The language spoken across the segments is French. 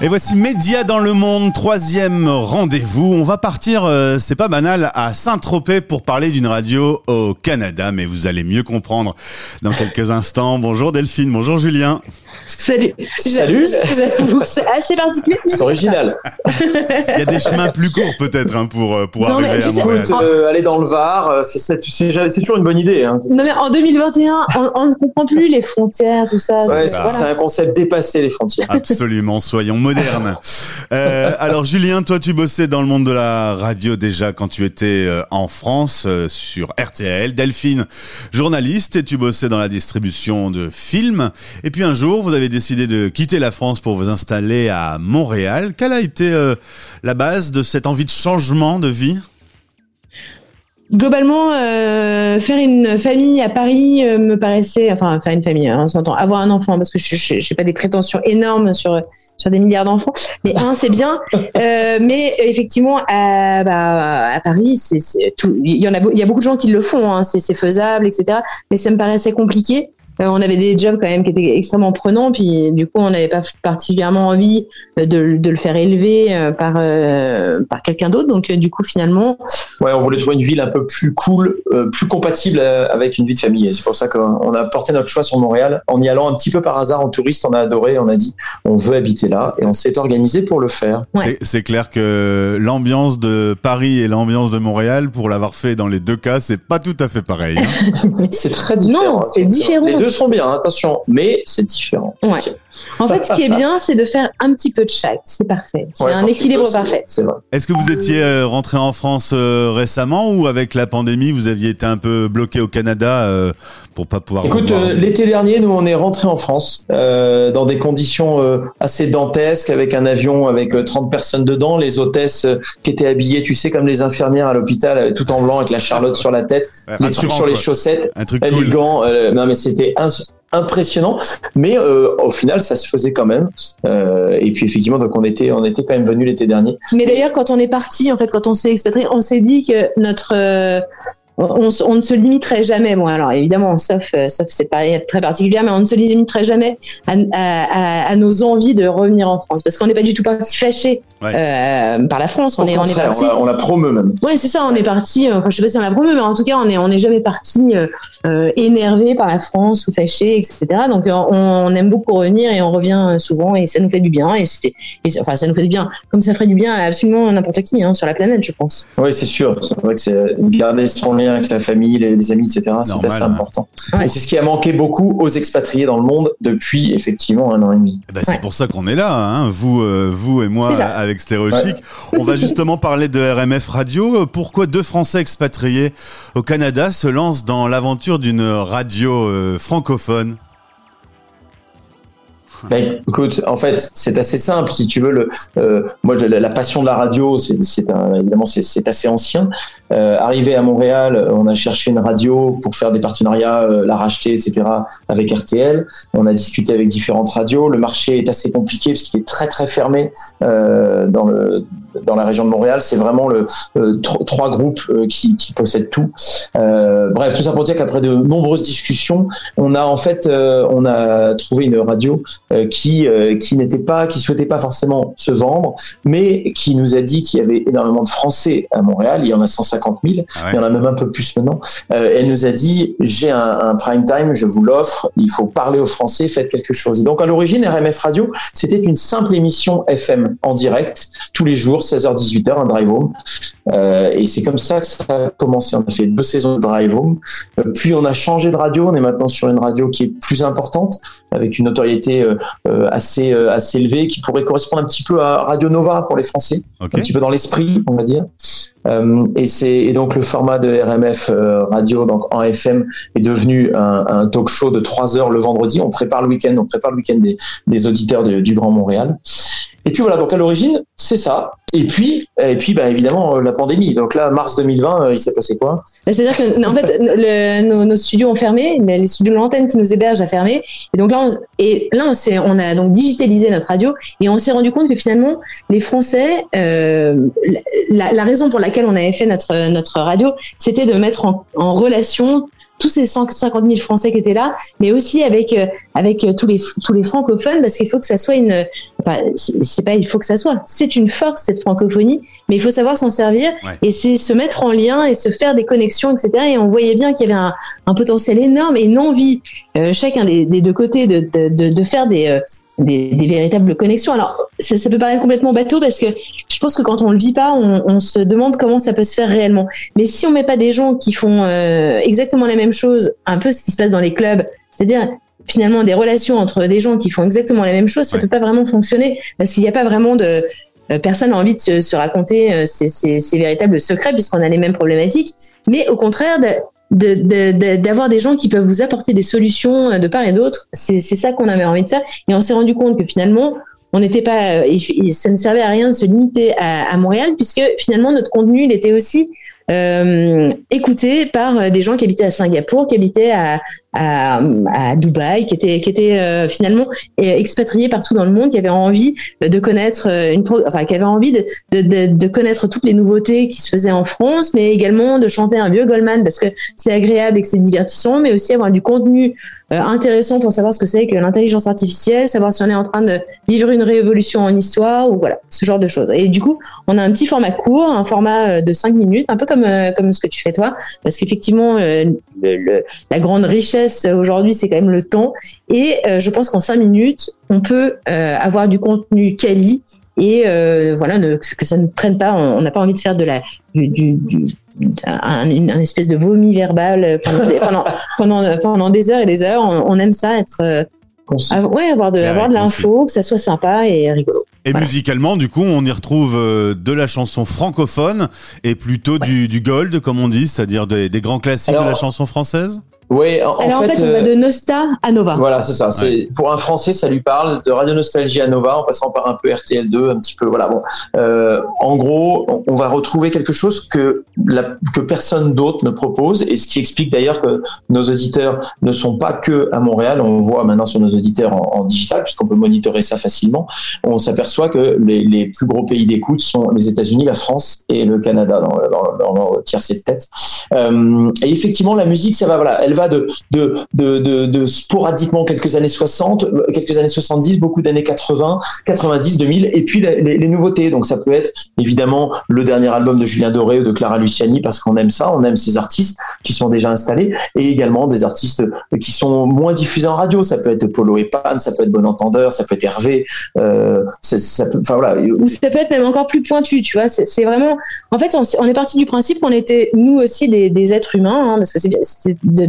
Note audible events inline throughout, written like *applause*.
Et voici Média dans le monde, troisième rendez-vous. On va partir, euh, c'est pas banal, à Saint-Tropez pour parler d'une radio au Canada, mais vous allez mieux comprendre dans quelques instants. Bonjour Delphine, bonjour Julien. Salut. Salut. J'avoue, C'est assez particulier. C'est original. Il y a des chemins plus courts peut-être hein, pour, euh, pour Non, arriver à Montréal. Oh. Euh, aller dans le Var, euh, c'est- toujours une bonne idée. Hein. Non mais en 2021, on, ne comprend plus les frontières, tout ça. Ouais, C'est- voilà. un concept dépassé les frontières. Absolument, soyons modernes. Euh, alors Julien, toi tu bossais dans le monde de la radio déjà quand tu étais en France euh, sur RTL. Delphine, journaliste, et tu bossais dans la distribution de films. Et puis un jour, vous avez décidé de quitter la France pour vous installer à Montréal. Quelle a été euh, la base de cette envie de changement de vie? Globalement, euh, faire une famille à Paris euh, me paraissait, enfin faire une famille, hein, on s'entend, avoir un enfant parce que je j'ai pas des prétentions énormes sur sur des milliards d'enfants, mais un c'est bien, *laughs* euh, mais effectivement à, bah, à Paris, c'est c'est tout, il y en a, il y a beaucoup de gens qui le font, hein, c'est faisable, etc. Mais ça me paraissait compliqué. Euh, on avait des jobs quand même qui étaient extrêmement prenants, puis du coup on n'avait pas particulièrement envie de, de le faire élever euh, par euh, par quelqu'un d'autre. Donc euh, du coup finalement, Ouais, on voulait trouver une ville un peu plus cool, euh, plus compatible euh, avec une vie de famille. Et c'est pour ça qu'on a porté notre choix sur Montréal. En y allant un petit peu par hasard en touriste, on a adoré, on a dit on veut habiter là et on s'est organisé pour le faire. Ouais. C'est- C'est clair que l'ambiance de Paris et l'ambiance de Montréal, pour l'avoir fait dans les deux cas, c'est pas tout à fait pareil. hein. *laughs* *laughs* C'est très différent. Non, c'est différent. Les deux sont bien, attention, mais c'est différent. Ouais. En fait, ce qui est bien, c'est de faire un petit peu de chaque. C'est parfait. C'est Ouais, un équilibre peux, parfait. Est-ce que vous étiez euh, rentré en France euh, récemment ou avec la pandémie, vous aviez été un peu bloqué au Canada euh, pour pas pouvoir Écoute, euh, l'été dernier, nous, on est rentré en France euh, dans des conditions euh, assez dantesques, avec un avion avec euh, 30 personnes dedans, les hôtesses euh, qui étaient habillées, tu sais, comme les infirmières à l'hôpital, euh, tout en blanc avec la charlotte sur la tête, Ouais, les trucs sur les chaussettes, Un truc les cool. gants. euh, non, mais c'était impressionnant. Mais euh, au final, ça se faisait quand même. Euh, et puis effectivement, donc on était, on était quand même venu l'été dernier. Mais d'ailleurs, quand on est parti, en fait, quand on s'est expatrié, on s'est dit que notre euh, on, ne se limiterait jamais. Bon, alors évidemment, sauf, euh, sauf cette période très particulière, mais on ne se limiterait jamais à, à, à- à nos envies de revenir en France, parce qu'on n'est pas du tout parti fâché Ouais. euh, par la France. Au On est, on est contraire, parti. on la, on la promeut même. Ouais, c'est ça. On est parti. euh, Enfin, je sais pas si on l'a promu, mais en tout cas, on est, on n'est jamais parti euh, euh, énervé par la France ou fâché, etc. Donc, euh, on, on aime beaucoup revenir et on revient souvent et ça nous fait du bien. Et c'est- enfin, ça nous fait du bien, comme ça ferait du bien à absolument n'importe qui hein, sur la planète, je pense. Oui, c'est sûr. C'est vrai que c'est garder son lien avec la famille, les, les amis, etc. C'est assez hein. important. Ouais. Et c'est ce qui a manqué beaucoup aux expatriés dans le monde depuis effectivement un an et demi. Eh ben, c'est Ouais. pour ça qu'on est là, hein, vous, euh, vous et moi avec Stéréo Ouais. On va *laughs* justement parler de RMF Radio. Pourquoi deux Français expatriés au Canada se lancent dans l'aventure d'une radio euh, francophone? Ben, écoute, en fait, c'est assez simple. Si tu veux, le, euh, moi, la, passion de la radio, c'est évidemment c'est assez ancien. Euh, arrivé à Montréal, on a cherché une radio pour faire des partenariats, euh, la racheter, etc. Avec RTL. On a discuté avec différentes radios. Le marché est assez compliqué parce qu'il est très très fermé euh, dans le dans la région de Montréal. C'est vraiment le euh, tro- trois groupes euh, qui, qui possèdent tout. Bref, tout ça pour dire qu'après de nombreuses discussions, on a en fait on a trouvé une radio qui euh, qui n'était pas qui souhaitait pas forcément se vendre, mais qui nous a dit qu'il y avait énormément de Français à Montréal. Il y en a 150 000. Ah ouais. Il y en a même un peu plus maintenant. Euh, elle nous a dit j'ai un, un prime time, je vous l'offre. Il faut parler aux Français, faites quelque chose. Et donc à l'origine, RMF Radio, c'était une simple émission FM en direct tous les jours, 16h-18h, un drive home. Euh, et c'est comme ça que ça a commencé. On a fait deux saisons de drive home. Euh, puis on a changé de radio. On est maintenant sur une radio qui est plus importante, avec une notoriété euh, euh, assez euh, assez élevée, qui pourrait correspondre un petit peu à Radio Nova pour les Français, un petit peu dans l'esprit, on va dire. Euh, et c'est et donc le format de RMF euh, radio donc en FM est devenu un, un talk show de trois heures le vendredi. On prépare le week-end, on prépare le week-end des, des auditeurs de- du Grand Montréal. Et puis voilà, donc à l'origine, c'est ça. Et puis, et puis, bah, évidemment, euh, la pandémie. Donc là, mars 2020, euh, il s'est passé quoi? Bah, C'est-à-dire que en fait, nos, studios ont fermé, les studios de l'antenne qui nous hébergent a fermé. Et donc là, on, et là, on, a donc digitalisé notre radio et on s'est rendu compte que finalement, les Français, euh, la, raison pour laquelle on avait fait notre notre radio, c'était de mettre en relation tous ces 150 000 Français qui étaient là, mais aussi avec euh, avec euh, tous les tous les francophones, parce qu'il faut que ça soit une, enfin, c'est c'est pas il faut que ça soit, c'est une force cette francophonie, mais il faut savoir s'en servir Ouais. et c'est se mettre en lien et se faire des connexions, etc. Et on voyait bien qu'il y avait un, un potentiel énorme et une envie, euh, chacun des, des deux côtés, de, de, de, de faire des, euh, des, des véritables connexions. Alors, ça, ça peut paraître complètement bateau parce que je pense que quand on le vit pas, on, on se demande comment ça peut se faire réellement. Mais si on met pas des gens qui font euh, exactement la même chose, un peu ce qui se passe dans les clubs, c'est-à-dire finalement des relations entre des gens qui font exactement la même chose, ça Ouais. peut pas vraiment fonctionner parce qu'il n'y a pas vraiment de euh, personne n'a envie de se, se raconter euh, ses, ses- ses véritables secrets puisqu'on a les mêmes problématiques, mais au contraire d'avoir des gens qui peuvent vous apporter des solutions euh, de part et d'autre, c'est ça qu'on avait envie de faire. Et on s'est rendu compte que finalement, on n'était pas, euh, ça ne servait à rien de se limiter à, Montréal puisque finalement notre contenu il était aussi euh, écouté par des gens qui habitaient à Singapour, qui habitaient à, à, à Dubaï, qui étaient, qui étaient euh, finalement euh, expatriés partout dans le monde, qui avaient envie de connaître euh, une, enfin, qui avaient envie de, de, de, de connaître toutes les nouveautés qui se faisaient en France, mais également de chanter un vieux Goldman parce que c'est agréable et que c'est divertissant, mais aussi avoir du contenu euh, intéressant pour savoir ce que c'est que l'intelligence artificielle, savoir si on est en train de vivre une révolution en histoire ou voilà, ce genre de choses. Et du coup, on a un petit format court, un format euh, de 5 minutes, un peu comme, comme ce que tu fais toi, parce qu'effectivement, le, le- la grande richesse aujourd'hui, c'est quand même le temps. Et euh, je pense qu'en 5 minutes, on peut euh, avoir du contenu quali et euh, voilà, ne- que ça ne prenne pas, on n'a pas envie de faire de la, du, du, du- un, une, un espèce de vomi verbal pendant, des- pendant, *laughs* pendant, pendant des heures et des heures. On, on aime ça être, euh, avoir- ouais, avoir de, avoir de l'info, que ça soit sympa et rigolo. Et Voilà. musicalement, du coup, on y retrouve de la chanson francophone et plutôt du, du gold, comme on dit, c'est-à-dire des, des grands classiques Alors, de la chanson française? Oui, en, en Alors en fait, on va euh, de Nosta à Nova. Voilà, c'est ça. C'est pour un Français, ça lui parle de Radio Nostalgie à Nova, en passant par un peu RTL2, un petit peu. Voilà. Bon, Euh, en gros, on- on va retrouver quelque chose que la, que personne d'autre ne propose, et ce qui explique d'ailleurs que nos auditeurs ne sont pas que à Montréal. On voit maintenant sur nos auditeurs en, en digital, puisqu'on peut monitorer ça facilement. On s'aperçoit que les, les plus gros pays d'écoute sont les États-Unis, la France et le Canada dans, dans, dans leur tiercé de tête. Euh, et effectivement, la musique, ça va, voilà, elle de, sporadiquement quelques années 60, euh, quelques années 70, beaucoup d'années 80, 90, 2000, et puis les, nouveautés. Donc ça peut être évidemment le dernier album de Julien Doré ou de Clara Luciani parce qu'on aime ça, on aime ces artistes qui sont déjà installés, et également des artistes qui sont moins diffusés en radio. Ça peut être Polo et Pan, ça peut être Bon Entendeur, ça peut être Hervé. Euh, peut. Ou ça peut être même encore plus pointu, tu vois. C'est vraiment. En fait, on, est parti du principe qu'on était nous aussi des, êtres humains, hein, parce que c'est de-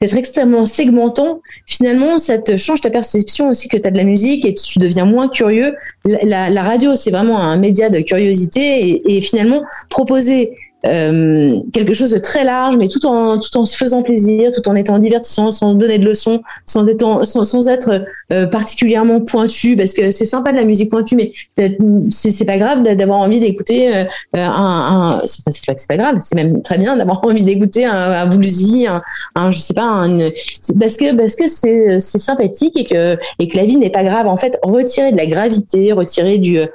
d'être extrêmement segmentant. Finalement, ça te change ta perception aussi que tu as de la musique et tu deviens moins curieux. La radio, c'est vraiment un média de curiosité et, et finalement proposer euh, quelque chose de très large, mais tout en tout en se faisant plaisir, tout en étant divertissant, sans donner de leçons, sans être sans, sans être euh, particulièrement pointu, parce que c'est sympa de la musique pointue, mais c'est pas grave d'avoir envie d'écouter euh, un, un c'est pas, pas pas grave, c'est même très bien d'avoir *laughs* envie d'écouter un, un Woolsey, un, un je sais pas, un, parce que parce que c'est c'est sympathique et que et que la vie n'est pas grave. En fait, retirer de la gravité, retirer du euh,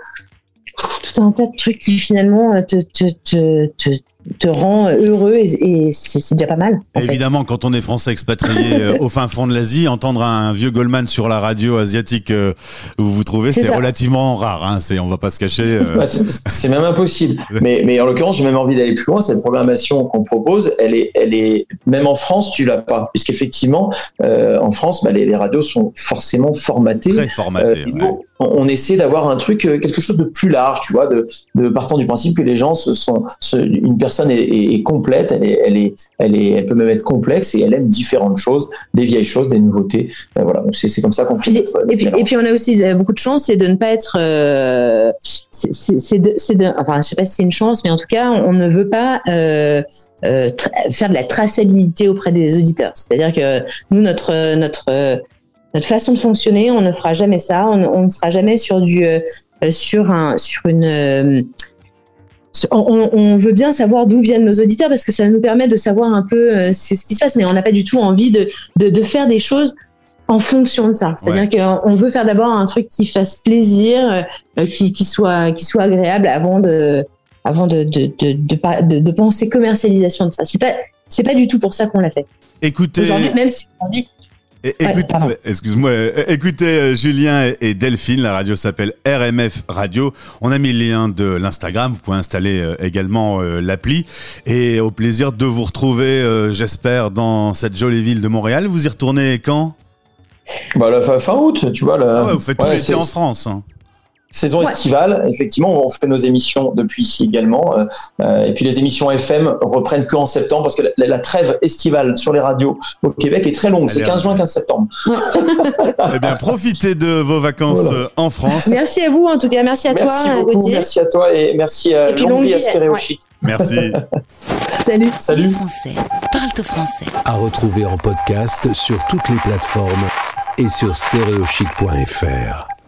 tout un tas de trucs qui finalement euh, te te te te, te rend heureux et, et c'est c'est déjà pas mal. fait. Évidemment, quand on est français expatrié *laughs* euh, au fin fond de l'Asie, entendre un vieux Goldman sur la radio asiatique euh, où vous vous trouvez, C'est relativement rare. Hein, c'est, on va pas se cacher. euh, c'est c'est même impossible. Mais, mais en l'occurrence, j'ai même envie d'aller plus loin. Cette programmation qu'on propose, elle est, elle est, même en France, tu l'as pas. Puisqu'effectivement, euh, en France, bah, les, les radios sont forcément formatées. très formaté. Euh, ouais. On, essaie d'avoir un truc, euh, quelque chose de plus large, tu vois, de, de partant du principe que les gens se sont, se- une personne est, est- est complète, elle est, elle est, elle est, elle peut même être complexe et elle aime différentes choses, des vieilles choses, des nouveautés. Euh, voilà, donc c'est comme ça qu'on fait. Notre- et, puis, et puis on a aussi euh, beaucoup de chance, c'est de ne pas être. euh, c'est- enfin, je sais pas si c'est une chance, mais en tout cas, on ne veut pas euh, euh, faire de la traçabilité auprès des auditeurs. C'est-à-dire que nous, notre notre euh, notre façon de fonctionner, on ne fera jamais ça. On, on ne sera jamais sur du euh, euh, sur un sur une euh, on, on, veut bien savoir d'où viennent nos auditeurs parce que ça nous permet de savoir un peu euh, ce qui se passe, mais on n'a pas du tout envie de, de, de, faire des choses en fonction de ça. C'est-à-dire qu'on veut faire d'abord un truc qui fasse plaisir, qui, qui, soit, qui soit agréable avant de, avant de, de, de, de, de penser commercialisation de ça. C'est pas, c'est pas du tout pour ça qu'on l'a fait. Écoutez. Aujourd'hui, même si aujourd'hui, Écoute, excuse-moi, écoutez euh, Julien et Delphine, la radio s'appelle RMF Radio. On a mis le lien de l'Instagram, vous pouvez installer euh, également euh, l'appli. Et au plaisir de vous retrouver, j'espère, dans cette jolie ville de Montréal. Vous y retournez quand? Bah, la fin, août, tu vois. Là. Ah ouais, vous faites tout l'été en France. Hein. Saison estivale, effectivement, on fait nos émissions depuis ici également. Euh, euh et puis les émissions FM reprennent qu'en septembre parce que la, la, trêve estivale sur les radios au Québec est très longue. C'est 15 juin, 15 septembre. *laughs* eh bien, profitez de vos vacances voilà. Euh, en France. Merci à vous, en tout cas. Merci à merci toi, beaucoup, Gauthier. Merci à toi et merci à longue à Stéréo Chic. Merci. *laughs* Salut. Salut. Les Français parlent au français. À retrouver en podcast sur toutes les plateformes et sur stéréochic.fr.